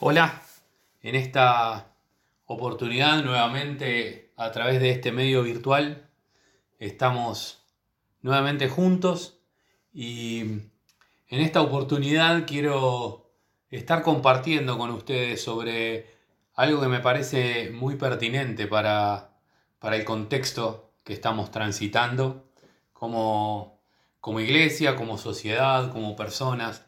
Hola, en esta oportunidad nuevamente a través de este medio virtual estamos nuevamente juntos y en esta oportunidad quiero estar compartiendo con ustedes sobre algo que me parece muy pertinente para, para el contexto que estamos transitando como, como iglesia, como sociedad, como personas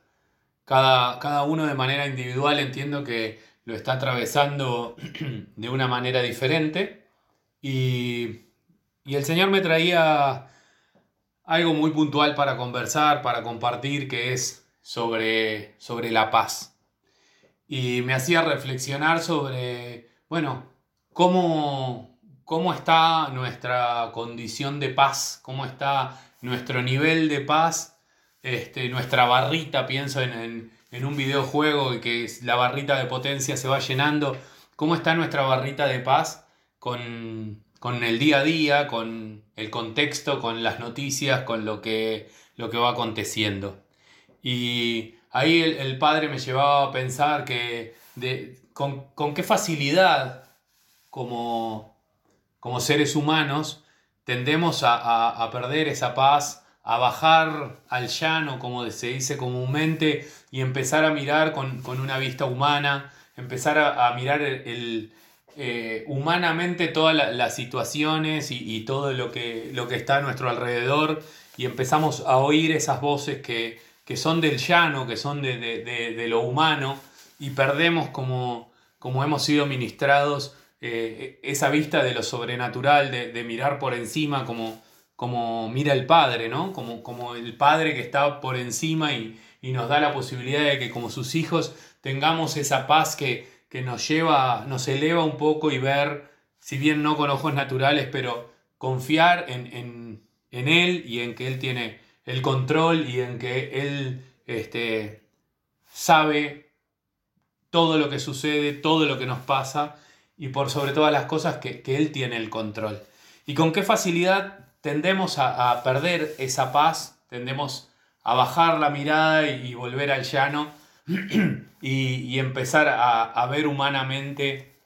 cada, uno de manera individual entiendo que lo está atravesando de una manera diferente. Y, el Señor me traía algo muy puntual para conversar, para compartir, que es sobre, sobre la paz. Y me hacía reflexionar sobre, bueno, cómo, cómo está nuestra condición de paz, cómo está nuestro nivel de paz este, nuestra barrita, pienso en, un videojuego y que la barrita de potencia se va llenando, cómo está nuestra barrita de paz con, el día a día, con el contexto, con las noticias, con lo que, lo que va aconteciendo. Y ahí el, padre me llevaba a pensar que con, qué facilidad como, como seres humanos tendemos a perder esa paz, a bajar al llano, como se dice comúnmente, y empezar a mirar con, una vista humana, empezar a, mirar el, eh, humanamente todas las situaciones y, todo lo que, lo que está a nuestro alrededor, y empezamos a oír esas voces que, son del llano, que son de, lo humano, y perdemos como, como hemos sido ministrados eh, esa vista de lo sobrenatural, de, mirar por encima como como mira el Padre, ¿no? Como, como el Padre que está por encima y, nos da la posibilidad de que como sus hijos tengamos esa paz que, nos lleva, nos eleva un poco y ver, si bien no con ojos naturales, pero confiar en, Él y en que Él tiene el control y en que Él este, sabe todo lo que sucede, todo lo que nos pasa y por sobre todas las cosas que, que Él tiene el control. Y con qué facilidad tendemos a, perder esa paz, tendemos a bajar la mirada y, volver al llano y, empezar a, ver humanamente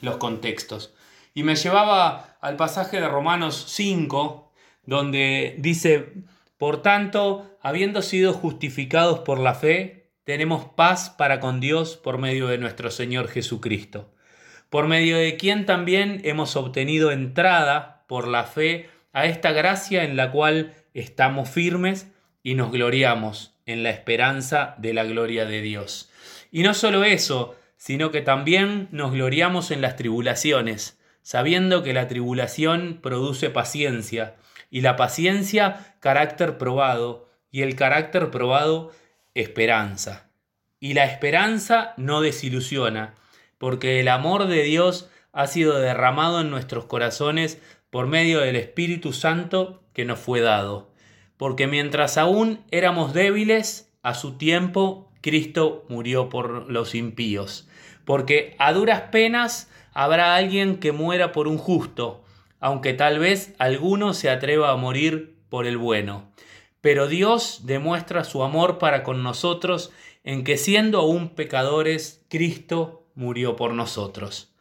los contextos. Y me llevaba al pasaje de Romanos 5, donde dice, por tanto, habiendo sido justificados por la fe, tenemos paz para con Dios por medio de nuestro Señor Jesucristo, por medio de quien también hemos obtenido entrada por la fe a esta gracia en la cual estamos firmes y nos gloriamos en la esperanza de la gloria de Dios. Y no solo eso, sino que también nos gloriamos en las tribulaciones, sabiendo que la tribulación produce paciencia, y la paciencia carácter probado, y el carácter probado esperanza. Y la esperanza no desilusiona, porque el amor de Dios ha sido derramado en nuestros corazones por medio del Espíritu Santo que nos fue dado. Porque mientras aún éramos débiles, a su tiempo Cristo murió por los impíos. Porque a duras penas habrá alguien que muera por un justo, aunque tal vez alguno se atreva a morir por el bueno. Pero Dios demuestra su amor para con nosotros en que siendo aún pecadores, Cristo murió por nosotros.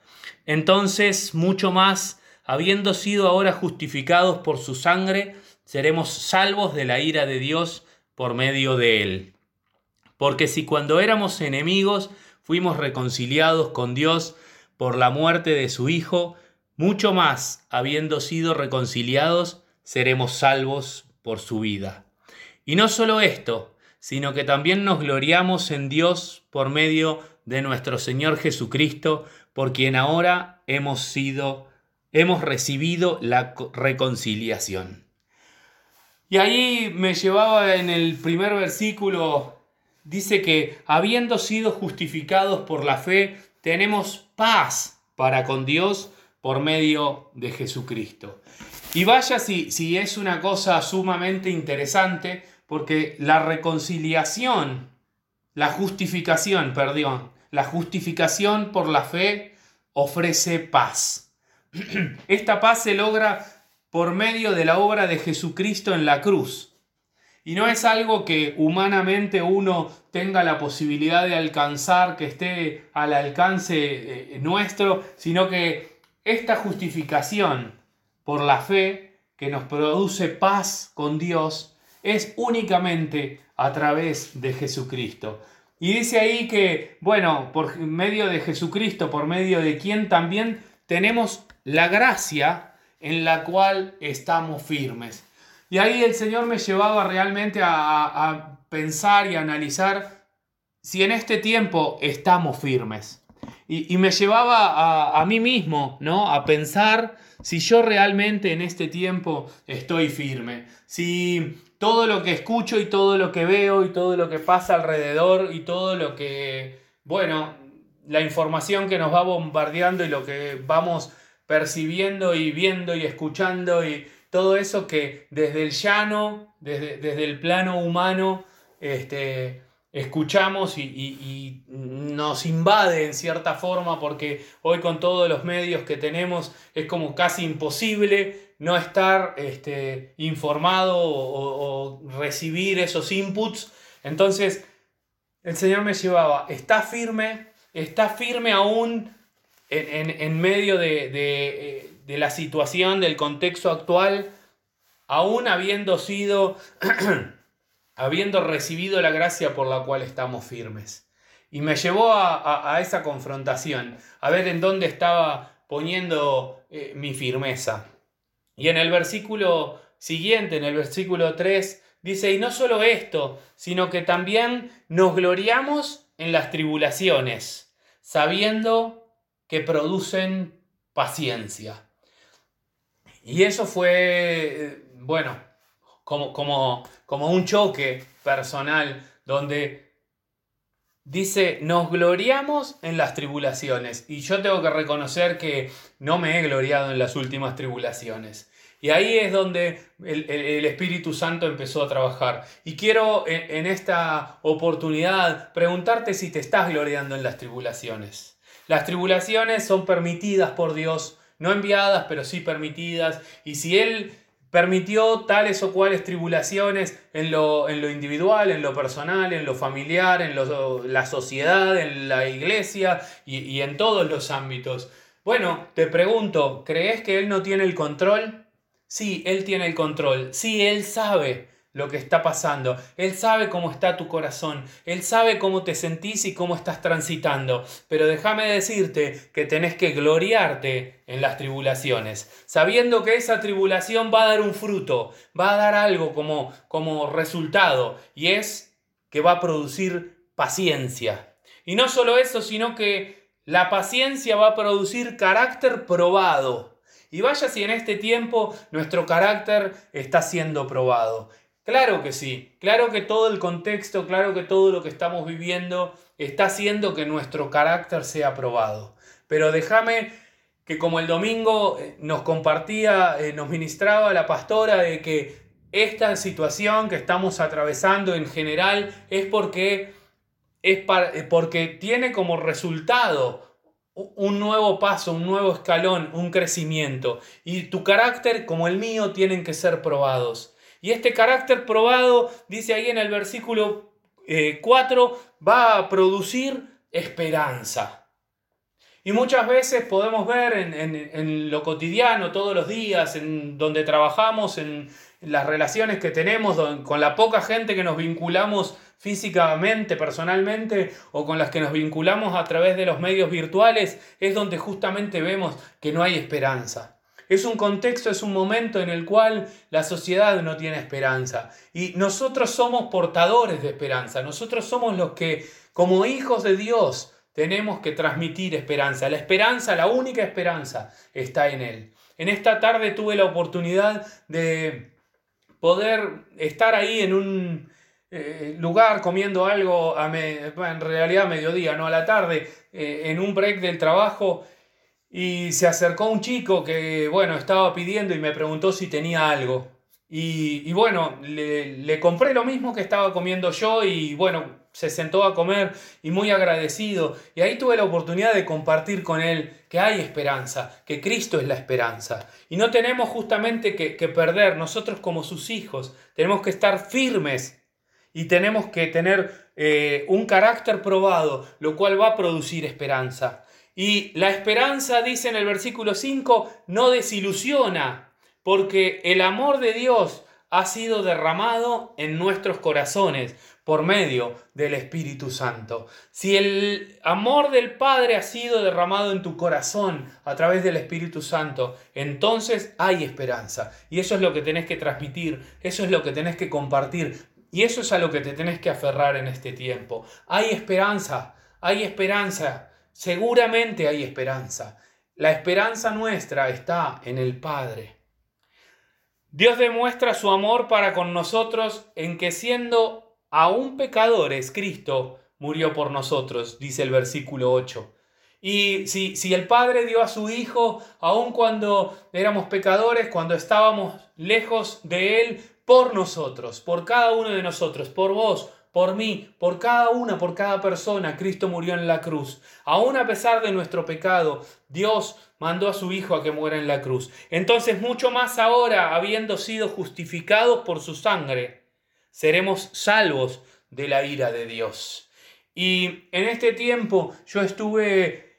Entonces, mucho más, habiendo sido ahora justificados por su sangre, seremos salvos de la ira de Dios por medio de él. Porque si cuando éramos enemigos fuimos reconciliados con Dios por la muerte de su Hijo, mucho más, habiendo sido reconciliados, seremos salvos por su vida. Y no solo esto, sino que también nos gloriamos en Dios por medio de nuestro Señor Jesucristo, por quien ahora hemos sido hemos recibido la reconciliación. Y ahí me llevaba en el primer versículo, dice que habiendo sido justificados por la fe, tenemos paz para con Dios por medio de Jesucristo. Y vaya si, si es una cosa sumamente interesante, porque la reconciliación, la justificación, perdón, la justificación por la fe ofrece paz. Esta paz se logra por medio de la obra de Jesucristo en la cruz. Y no es algo que humanamente uno tenga la posibilidad de alcanzar, que esté al alcance eh, nuestro, sino que esta justificación por la fe que nos produce paz con Dios es únicamente a través de Jesucristo. Y dice ahí que, bueno, por medio de Jesucristo, por medio de quien también tenemos la gracia en la cual estamos firmes. Y ahí el Señor me llevaba realmente a, pensar y analizar si en este tiempo estamos firmes. Y, me llevaba a, a, mí mismo, ¿no? A pensar si yo realmente en este tiempo estoy firme. Si todo lo que escucho y todo lo que veo y todo lo que pasa alrededor y todo lo que, bueno, la información que nos va bombardeando y lo que vamos percibiendo y viendo y escuchando y todo eso que desde el llano, desde, desde el plano humano, este, escuchamos y, nos invade en cierta forma porque hoy con todos los medios que tenemos es como casi imposible no estar este, informado o, recibir esos inputs. Entonces el Señor me llevaba, está firme, está firme aún en, medio de, eh, de, la situación, del contexto actual, aún habiendo sido, habiendo recibido la gracia por la cual estamos firmes. Y me llevó a, esa confrontación, a ver en dónde estaba poniendo eh, mi firmeza. Y en el versículo siguiente, en el versículo 3, dice, y no solo esto, sino que también nos gloriamos en las tribulaciones, sabiendo que producen paciencia. Y eso fue, bueno, como, como, como un choque personal donde dice, nos gloriamos en las tribulaciones. Y yo tengo que reconocer que no me he gloriado en las últimas tribulaciones. Y ahí es donde el, Espíritu Santo empezó a trabajar. Y quiero en, en esta oportunidad preguntarte si te estás gloriando en las tribulaciones. Las tribulaciones son permitidas por Dios, no enviadas, pero sí permitidas. Y si Él permitió tales o cuales tribulaciones en lo, en lo individual, en lo personal, en lo familiar, en la sociedad, en la iglesia y en todos los ámbitos. Bueno, te pregunto, ¿crees que Él no tiene el control? Sí, Él tiene el control. Sí, Él sabe lo que está pasando. Él sabe cómo está tu corazón. Él sabe cómo te sentís y cómo estás transitando. Pero déjame decirte que tenés que gloriarte en las tribulaciones, sabiendo que esa tribulación va a dar un fruto, va a dar algo como, como resultado, y es que va a producir paciencia. Y no solo eso, sino que la paciencia va a producir carácter probado. Y vaya si en este tiempo nuestro carácter está siendo probado. Claro que sí, claro que todo el contexto, claro que todo lo que estamos viviendo está haciendo que nuestro carácter sea probado. Pero déjame que como el domingo eh, nos compartía, eh, nos ministraba la pastora de que esta situación que estamos atravesando en general es porque, es eh, porque tiene como resultado un nuevo paso, un nuevo escalón, un crecimiento. Y tu carácter como el mío tienen que ser probados. Y este carácter probado, dice ahí en el versículo 4, eh, va a producir esperanza. Y muchas veces podemos ver en, lo cotidiano, todos los días, en donde trabajamos, en, las relaciones que tenemos, con la poca gente que nos vinculamos físicamente, personalmente, o con las que nos vinculamos a través de los medios virtuales, es donde justamente vemos que no hay esperanza. Es un contexto, es un momento en el cual la sociedad no tiene esperanza. Y nosotros somos portadores de esperanza. Nosotros somos los que, como hijos de Dios, tenemos que transmitir esperanza. La esperanza, la única esperanza, está en Él. En esta tarde tuve la oportunidad de poder estar ahí en un eh, lugar comiendo algo, en realidad a mediodía, no a la tarde, eh, en un break del trabajo y se acercó un chico que, bueno, estaba pidiendo y me preguntó si tenía algo. Y, bueno, le, le, compré lo mismo que estaba comiendo yo y bueno, se sentó a comer y muy agradecido. Y ahí tuve la oportunidad de compartir con él que hay esperanza, que Cristo es la esperanza. Y no tenemos justamente que, perder, nosotros como sus hijos, tenemos que estar firmes y tenemos que tener eh, un carácter probado, lo cual va a producir esperanza. Y la esperanza, dice en el versículo 5, no desilusiona porque el amor de Dios ha sido derramado en nuestros corazones por medio del Espíritu Santo. Si el amor del Padre ha sido derramado en tu corazón a través del Espíritu Santo, entonces hay esperanza. Y eso es lo que tenés que transmitir, eso es lo que tenés que compartir, y eso es a lo que te tenés que aferrar en este tiempo. Hay esperanza, hay esperanza, seguramente hay esperanza. La esperanza nuestra está en el Padre. Dios demuestra su amor para con nosotros en que siendo aún pecadores, Cristo murió por nosotros, dice el versículo 8. Y si, si el Padre dio a su Hijo, aun cuando éramos pecadores, cuando estábamos lejos de Él, por nosotros, por cada uno de nosotros, por vos, por mí, por cada una, por cada persona, Cristo murió en la cruz. Aún a pesar de nuestro pecado, Dios mandó a su Hijo a que muera en la cruz. Entonces, mucho más ahora, habiendo sido justificados por su sangre, seremos salvos de la ira de Dios. Y en este tiempo yo estuve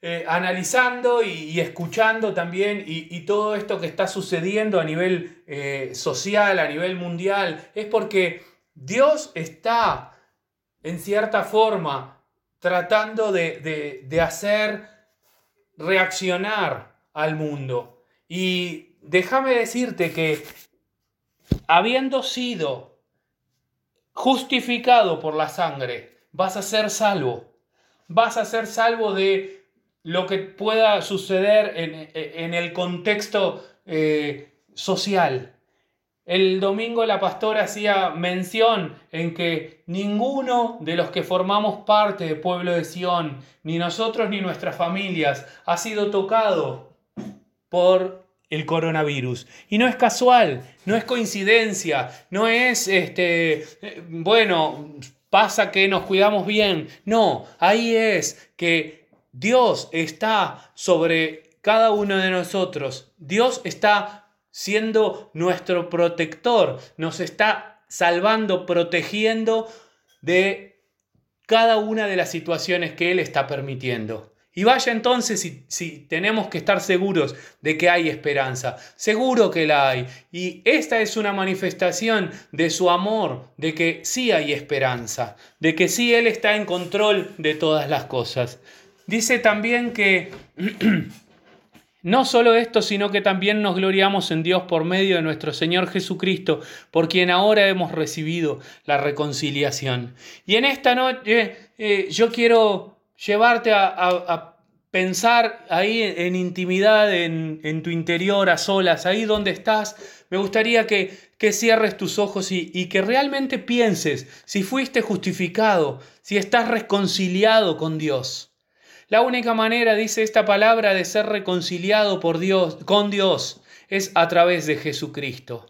eh, analizando y, escuchando también y, todo esto que está sucediendo a nivel eh, social, a nivel mundial, es porque Dios está, en cierta forma, tratando de, hacer reaccionar al mundo. Y déjame decirte que habiendo sido justificado por la sangre, vas a ser salvo. Vas a ser salvo de lo que pueda suceder en, el contexto eh, social. El domingo la pastora hacía mención en que ninguno de los que formamos parte del pueblo de Sión, ni nosotros ni nuestras familias, ha sido tocado por el coronavirus. Y no es casual, no es coincidencia, no es, este, bueno, pasa que nos cuidamos bien. No, ahí es que Dios está sobre cada uno de nosotros. Dios está siendo nuestro protector, nos está salvando, protegiendo de cada una de las situaciones que Él está permitiendo. Y vaya entonces si, si, tenemos que estar seguros de que hay esperanza. Seguro que la hay. Y esta es una manifestación de su amor, de que sí hay esperanza, de que sí Él está en control de todas las cosas. Dice también que No solo esto, sino que también nos gloriamos en Dios por medio de nuestro Señor Jesucristo, por quien ahora hemos recibido la reconciliación. Y en esta noche eh, yo quiero llevarte a, pensar ahí en, intimidad, en, tu interior, a solas, ahí donde estás. Me gustaría que, cierres tus ojos y que realmente pienses si fuiste justificado, si estás reconciliado con Dios. La única manera, dice esta palabra, de ser reconciliado por Dios, con Dios es a través de Jesucristo.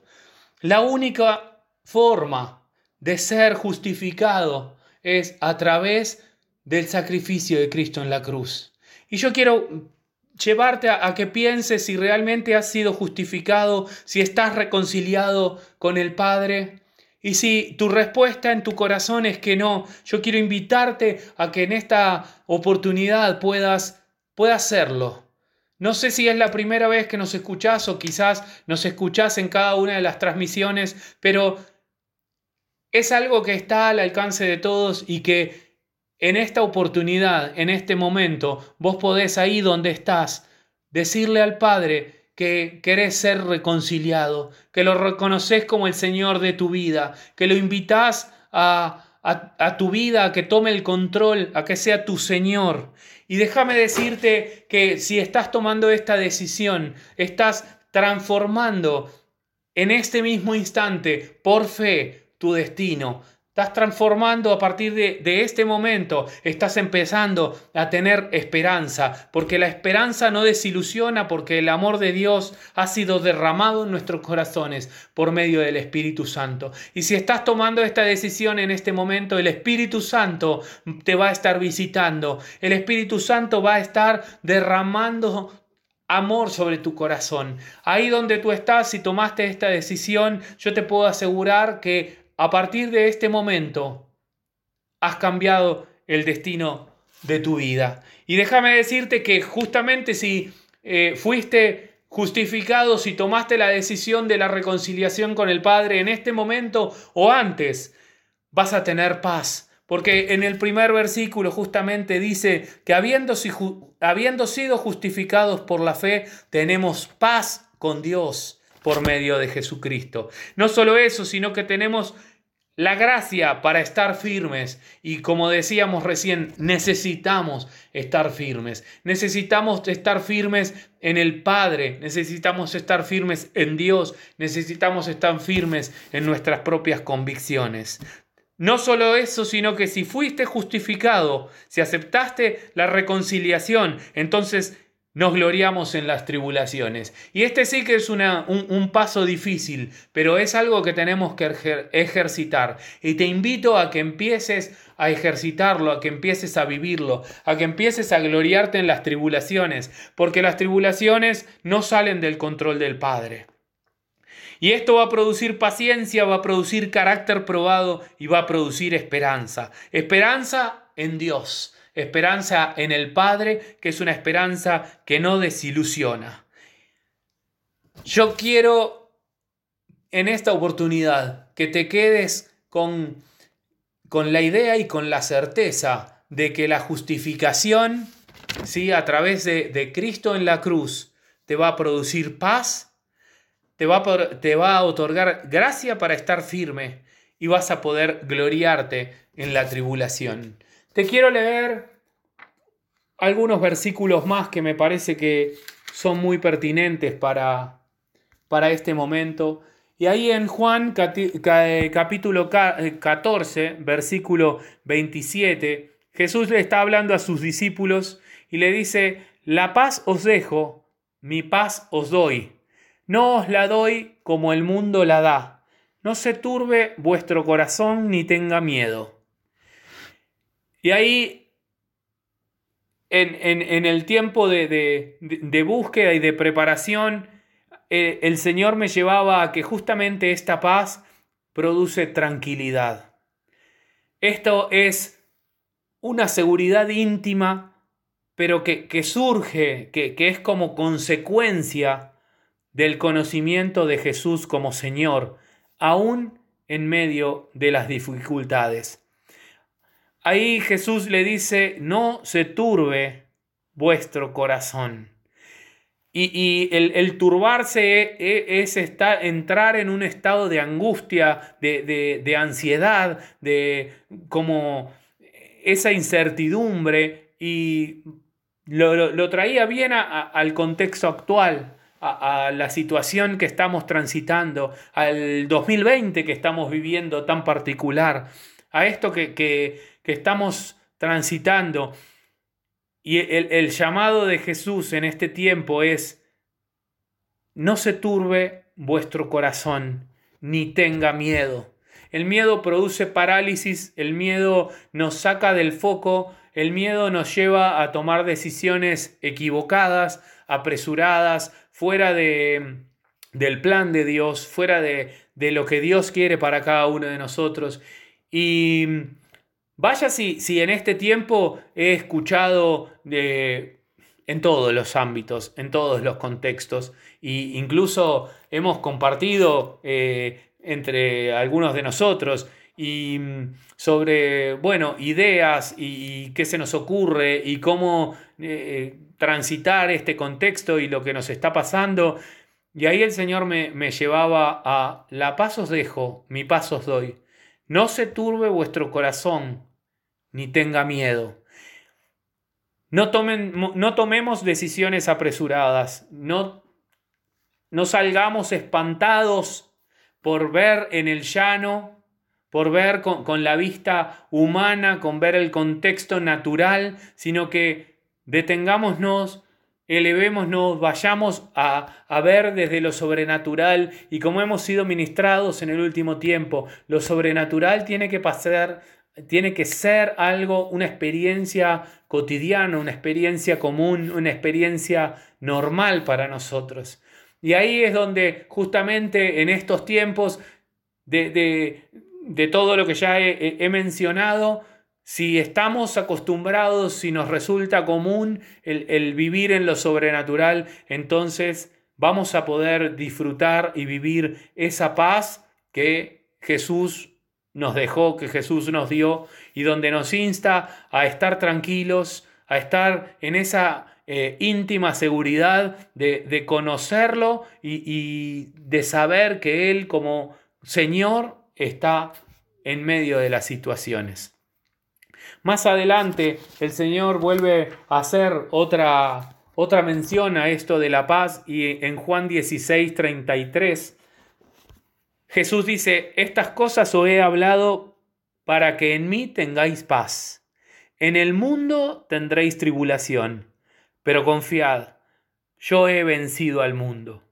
La única forma de ser justificado es a través del sacrificio de Cristo en la cruz. Y yo quiero llevarte a, a, que pienses si realmente has sido justificado, si estás reconciliado con el Padre. Y si tu respuesta en tu corazón es que no, yo quiero invitarte a que en esta oportunidad puedas, puedas hacerlo. No sé si es la primera vez que nos escuchás o quizás nos escuchás en cada una de las transmisiones, pero es algo que está al alcance de todos y que en esta oportunidad, en este momento, vos podés ahí donde estás decirle al Padre, que querés ser reconciliado, que lo reconoces como el Señor de tu vida, que lo invitas a, a, tu vida a que tome el control, a que sea tu Señor. Y déjame decirte que si estás tomando esta decisión, estás transformando en este mismo instante, por fe, tu destino. Estás transformando a partir de, de, este momento. Estás empezando a tener esperanza, porque la esperanza no desilusiona, porque el amor de Dios ha sido derramado en nuestros corazones por medio del Espíritu Santo. Y si estás tomando esta decisión en este momento, el Espíritu Santo te va a estar visitando. El Espíritu Santo va a estar derramando amor sobre tu corazón. Ahí donde tú estás, si tomaste esta decisión, yo te puedo asegurar que a partir de este momento has cambiado el destino de tu vida. Y déjame decirte que justamente si eh, fuiste justificado, si tomaste la decisión de la reconciliación con el Padre en este momento o antes, vas a tener paz. Porque en el primer versículo justamente dice que habiendo, habiendo sido justificados por la fe, tenemos paz con Dios por medio de Jesucristo. No solo eso, sino que tenemos la gracia para estar firmes. Y como decíamos recién, necesitamos estar firmes. Necesitamos estar firmes en el Padre. Necesitamos estar firmes en Dios. Necesitamos estar firmes en nuestras propias convicciones. No solo eso, sino que si fuiste justificado, si aceptaste la reconciliación, entonces nos gloriamos en las tribulaciones. Y este sí que es una, un, paso difícil, pero es algo que tenemos que ejercitar. Y te invito a que empieces a ejercitarlo, a que empieces a vivirlo, a que empieces a gloriarte en las tribulaciones, porque las tribulaciones no salen del control del Padre. Y esto va a producir paciencia, va a producir carácter probado y va a producir esperanza. Esperanza en Dios esperanza en el Padre, que es una esperanza que no desilusiona. Yo quiero en esta oportunidad que te quedes con, con la idea y con la certeza de que la justificación, ¿sí? a través de, de Cristo en la cruz, te va a producir paz, te va, te va a otorgar gracia para estar firme y vas a poder gloriarte en la tribulación. Te quiero leer algunos versículos más que me parece que son muy pertinentes para, para este momento. Y ahí en Juan eh, capítulo 14, eh, versículo 27, Jesús le está hablando a sus discípulos y le dice, la paz os dejo, mi paz os doy. No os la doy como el mundo la da. No se turbe vuestro corazón ni tenga miedo. Y ahí, en, el tiempo de, búsqueda y de preparación, eh, el Señor me llevaba a que justamente esta paz produce tranquilidad. Esto es una seguridad íntima, pero que, surge, que, que es como consecuencia del conocimiento de Jesús como Señor, aún en medio de las dificultades. Ahí Jesús le dice, no se turbe vuestro corazón. Y, el, turbarse e, e, es, estar, entrar en un estado de angustia, de, ansiedad, de como esa incertidumbre y lo, traía bien al contexto actual, a, la situación que estamos transitando, al 2020 que estamos viviendo tan particular, a esto que, que estamos transitando. Y el, llamado de Jesús en este tiempo es, no se turbe vuestro corazón, ni tenga miedo. El miedo produce parálisis, el miedo nos saca del foco, el miedo nos lleva a tomar decisiones equivocadas, apresuradas, fuera de, del plan de Dios, fuera de, de lo que Dios quiere para cada uno de nosotros. Y Vaya si, si en este tiempo he escuchado de, en todos los ámbitos, en todos los contextos, e incluso hemos compartido eh, entre algunos de nosotros y mm, sobre, bueno, ideas y, qué se nos ocurre y cómo eh, transitar este contexto y lo que nos está pasando. Y ahí el Señor me, me llevaba a, la paz os dejo, mi paz os doy. No se turbe vuestro corazón, ni tenga miedo. No, tomen, no tomemos decisiones apresuradas, no, no salgamos espantados por ver en el llano por ver con, la vista humana, con ver el contexto natural, sino que detengámonos, elevémonos, vayamos a, a, ver desde lo sobrenatural y como hemos sido ministrados en el último tiempo, lo sobrenatural tiene que pasar, tiene que ser algo, una experiencia cotidiana, una experiencia común, una experiencia normal para nosotros. Y ahí es donde justamente en estos tiempos de, de, todo lo que ya he, mencionado, si estamos acostumbrados, si nos resulta común el, el vivir en lo sobrenatural, entonces vamos a poder disfrutar y vivir esa paz que Jesús nos dejó, que Jesús nos dio y donde nos insta a estar tranquilos, a estar en esa eh, íntima seguridad de, conocerlo y, de saber que Él como Señor está en medio de las situaciones. Más adelante el Señor vuelve a hacer otra, otra mención a esto de la paz y en Juan 16, 33 Jesús dice, estas cosas os he hablado para que en mí tengáis paz. En el mundo tendréis tribulación pero confiad, yo he vencido al mundo.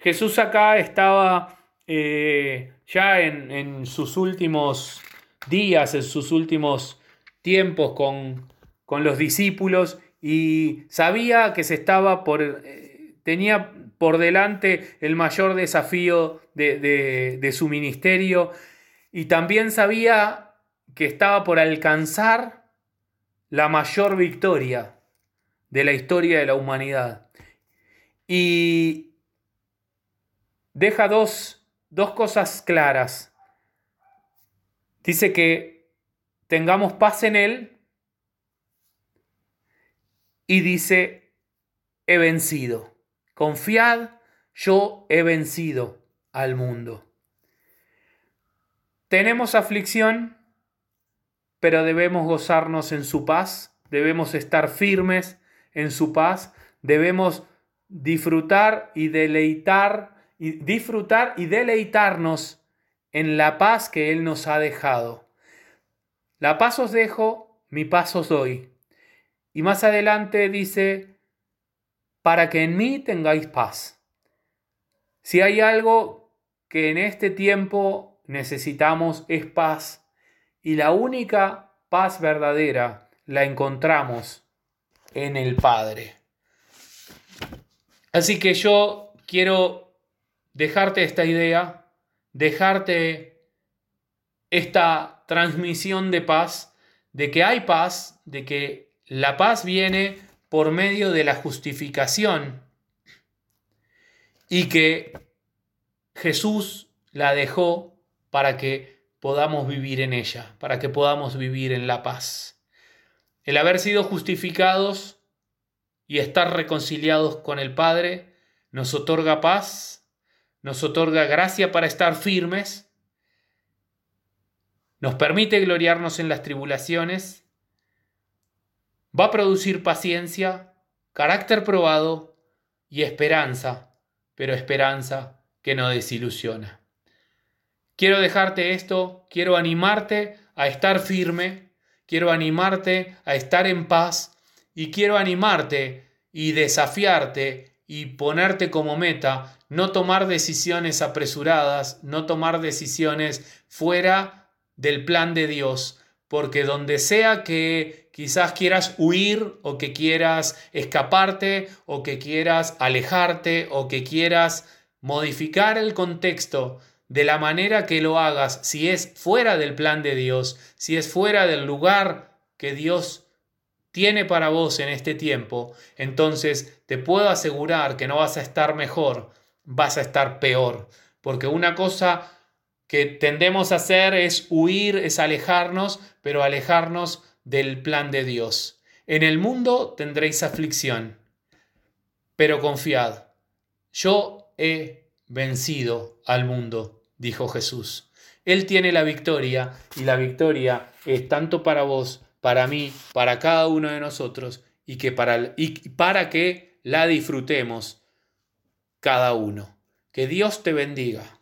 Jesús acá estaba eh, ya en, sus últimos días, en sus últimos tiempos con, con los discípulos y sabía que se estaba por, eh, tenía por delante el mayor desafío de, de su ministerio y también sabía que estaba por alcanzar la mayor victoria de la historia de la humanidad. Y deja dos, dos cosas claras. Dice que tengamos paz en Él y dice, he vencido. Confiad, yo he vencido al mundo. Tenemos aflicción, pero debemos gozarnos en su paz, debemos estar firmes, en su paz, debemos disfrutar y deleitar y disfrutar y deleitarnos en la paz que él nos ha dejado. La paz os dejo, mi paz os doy. Y más adelante dice, para que en mí tengáis paz. Si hay algo que en este tiempo necesitamos es paz, y la única paz verdadera la encontramos en el Padre. Así que yo quiero dejarte esta idea, dejarte esta transmisión de paz, de que hay paz, de que la paz viene por medio de la justificación y que Jesús la dejó para que podamos vivir en ella, para que podamos vivir en la paz. El haber sido justificados y estar reconciliados con el Padre nos otorga paz, nos otorga gracia para estar firmes, nos permite gloriarnos en las tribulaciones, va a producir paciencia, carácter probado y esperanza, pero esperanza que no desilusiona. Quiero dejarte esto, quiero animarte a estar firme quiero animarte a estar en paz y quiero animarte y desafiarte y ponerte como meta no tomar decisiones apresuradas, no tomar decisiones fuera del plan de Dios, porque donde sea que quizás quieras huir o que quieras escaparte o que quieras alejarte o que quieras modificar el contexto de la manera que lo hagas, si es fuera del plan de Dios, si es fuera del lugar que Dios tiene para vos en este tiempo, entonces te puedo asegurar que no vas a estar mejor, vas a estar peor. Porque una cosa que tendemos a hacer es huir, es alejarnos, pero alejarnos del plan de Dios. En el mundo tendréis aflicción, pero confiad, yo he vencido al mundo dijo Jesús. Él tiene la victoria y la victoria es tanto para vos, para mí, para cada uno de nosotros y, que para, y para que la disfrutemos cada uno. Que Dios te bendiga.